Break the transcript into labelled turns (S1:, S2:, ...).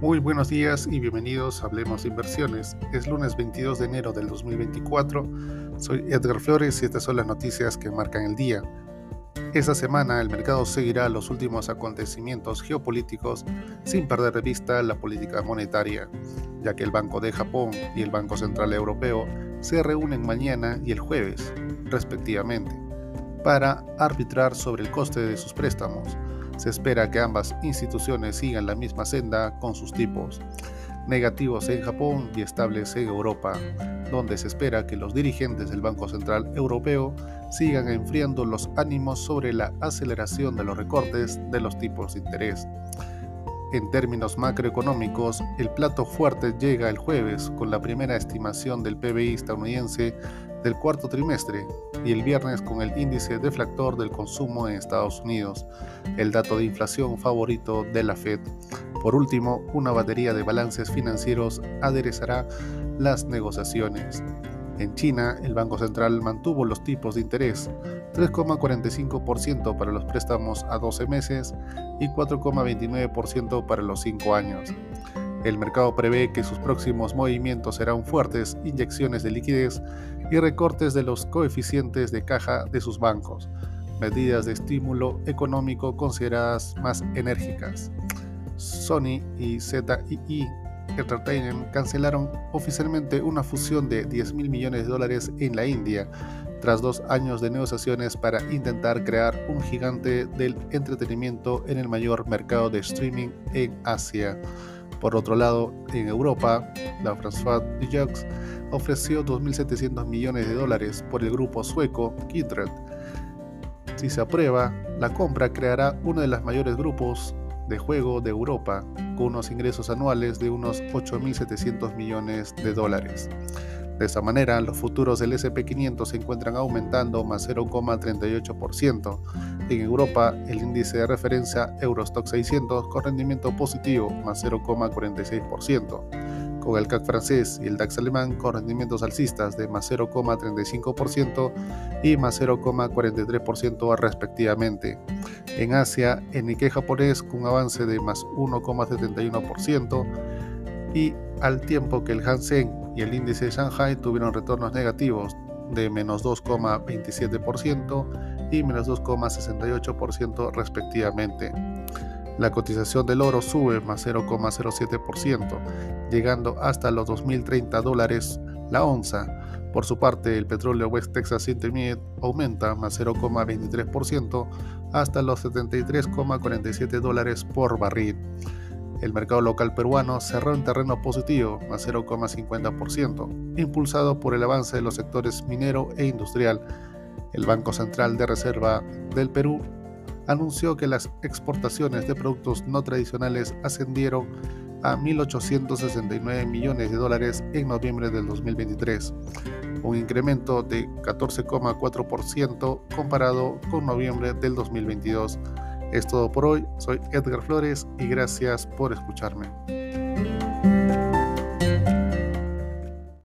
S1: Muy buenos días y bienvenidos a Hablemos de Inversiones. Es lunes 22 de enero del 2024. Soy Edgar Flores y estas son las noticias que marcan el día. Esta semana el mercado seguirá los últimos acontecimientos geopolíticos sin perder de vista la política monetaria, ya que el Banco de Japón y el Banco Central Europeo se reúnen mañana y el jueves, respectivamente, para arbitrar sobre el coste de sus préstamos se espera que ambas instituciones sigan la misma senda con sus tipos negativos en Japón y estables en Europa, donde se espera que los dirigentes del Banco Central Europeo sigan enfriando los ánimos sobre la aceleración de los recortes de los tipos de interés. En términos macroeconómicos, el plato fuerte llega el jueves con la primera estimación del PBI estadounidense del cuarto trimestre y el viernes con el índice deflactor del consumo en Estados Unidos, el dato de inflación favorito de la Fed. Por último, una batería de balances financieros aderezará las negociaciones. En China, el Banco Central mantuvo los tipos de interés 3,45% para los préstamos a 12 meses y 4,29% para los 5 años. El mercado prevé que sus próximos movimientos serán fuertes inyecciones de liquidez y recortes de los coeficientes de caja de sus bancos, medidas de estímulo económico consideradas más enérgicas. Sony y ZII Entertainment cancelaron oficialmente una fusión de 10 mil millones de dólares en la India, tras dos años de negociaciones para intentar crear un gigante del entretenimiento en el mayor mercado de streaming en Asia. Por otro lado, en Europa, la François Jacques ofreció 2.700 millones de dólares por el grupo sueco Kindred. Si se aprueba, la compra creará uno de los mayores grupos de juego de Europa, con unos ingresos anuales de unos 8.700 millones de dólares. De esta manera, los futuros del SP500 se encuentran aumentando más 0,38%. En Europa, el índice de referencia Eurostock 600 con rendimiento positivo más 0,46%, con el CAC francés y el DAX alemán con rendimientos alcistas de más 0,35% y más 0,43% respectivamente. En Asia, el Nikkei japonés con un avance de más 1,71% y al tiempo que el Hansen y el índice de Shanghai tuvieron retornos negativos de menos 2,27% y menos 2,68% respectivamente. La cotización del oro sube más 0,07%, llegando hasta los 2.030 dólares la onza. Por su parte, el petróleo West Texas Intermediate aumenta más 0,23% hasta los 73,47 dólares por barril. El mercado local peruano cerró en terreno positivo, más 0,50%, impulsado por el avance de los sectores minero e industrial. El Banco Central de Reserva del Perú anunció que las exportaciones de productos no tradicionales ascendieron a 1.869 millones de dólares en noviembre del 2023, un incremento de 14,4% comparado con noviembre del 2022 es todo por hoy, soy Edgar Flores y gracias por escucharme.